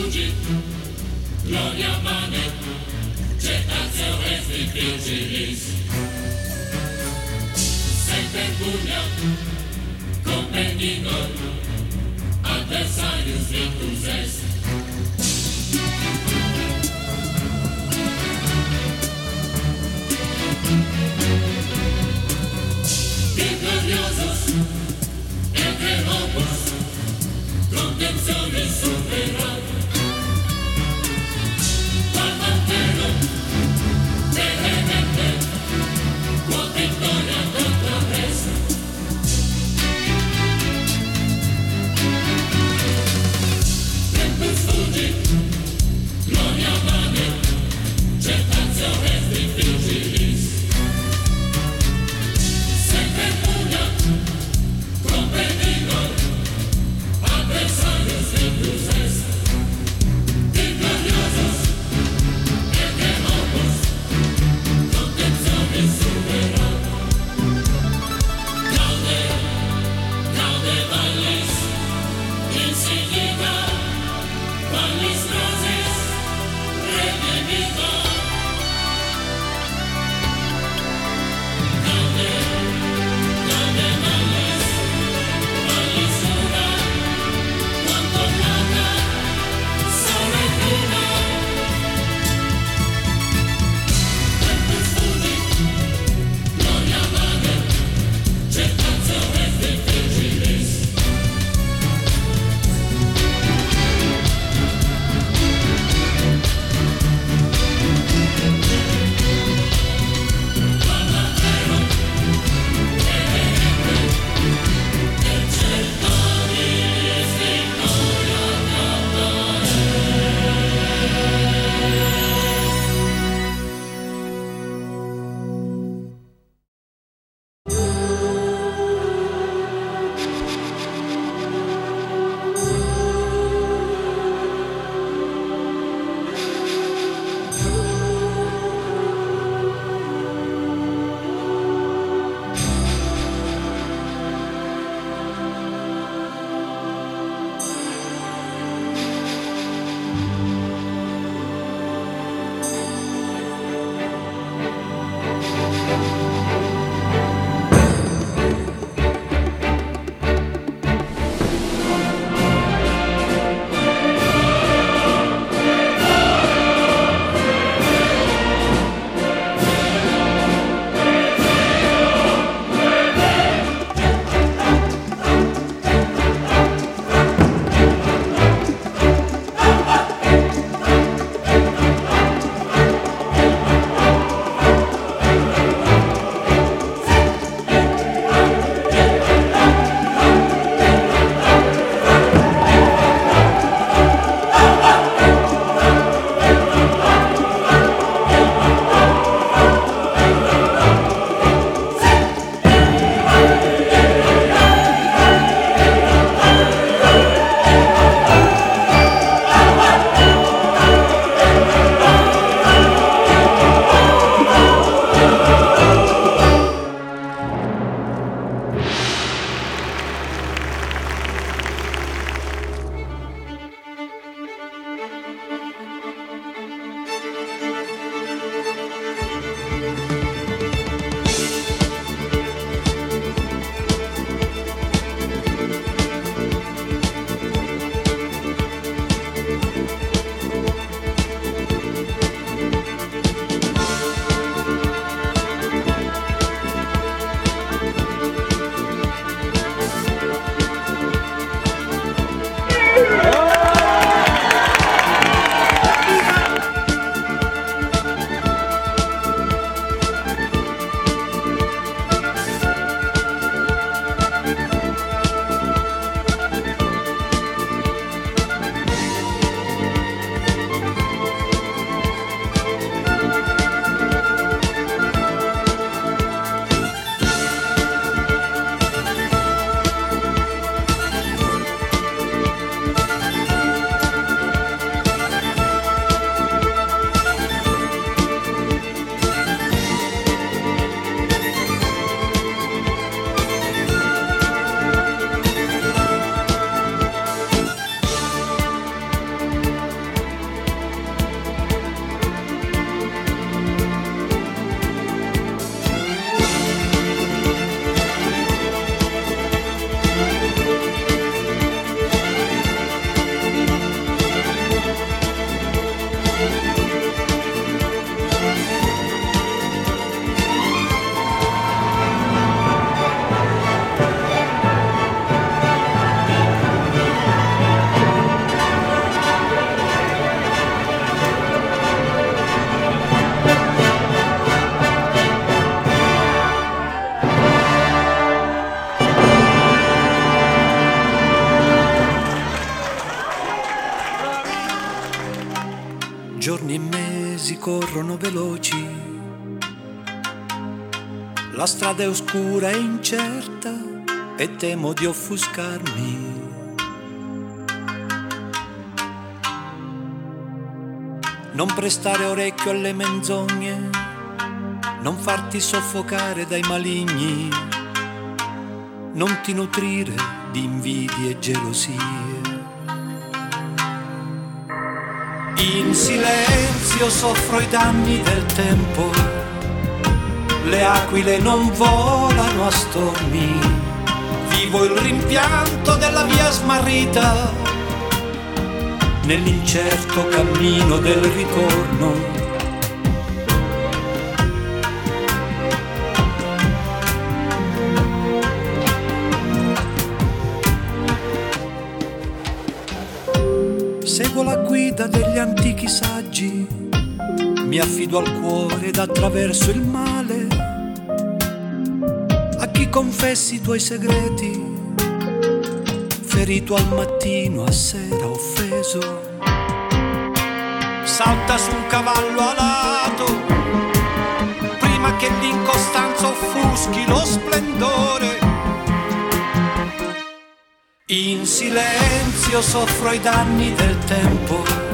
virtude, glória manet, cetação restituiris. Sempre punha, compendido, adversários virtus Bye. Corrono veloci, la strada è oscura e incerta e temo di offuscarmi. Non prestare orecchio alle menzogne, non farti soffocare dai maligni, non ti nutrire di invidie e gelosie. In silenzio soffro i danni del tempo, le aquile non volano a stormi, vivo il rimpianto della via smarrita, nell'incerto cammino del ritorno. Seguo la guida degli antichi saggi, mi affido al cuore ed attraverso il male. A chi confessi i tuoi segreti, ferito al mattino, a sera offeso. Salta su un cavallo alato, prima che l'incostanza offuschi lo splendore. In silenzio soffro i danni del tempo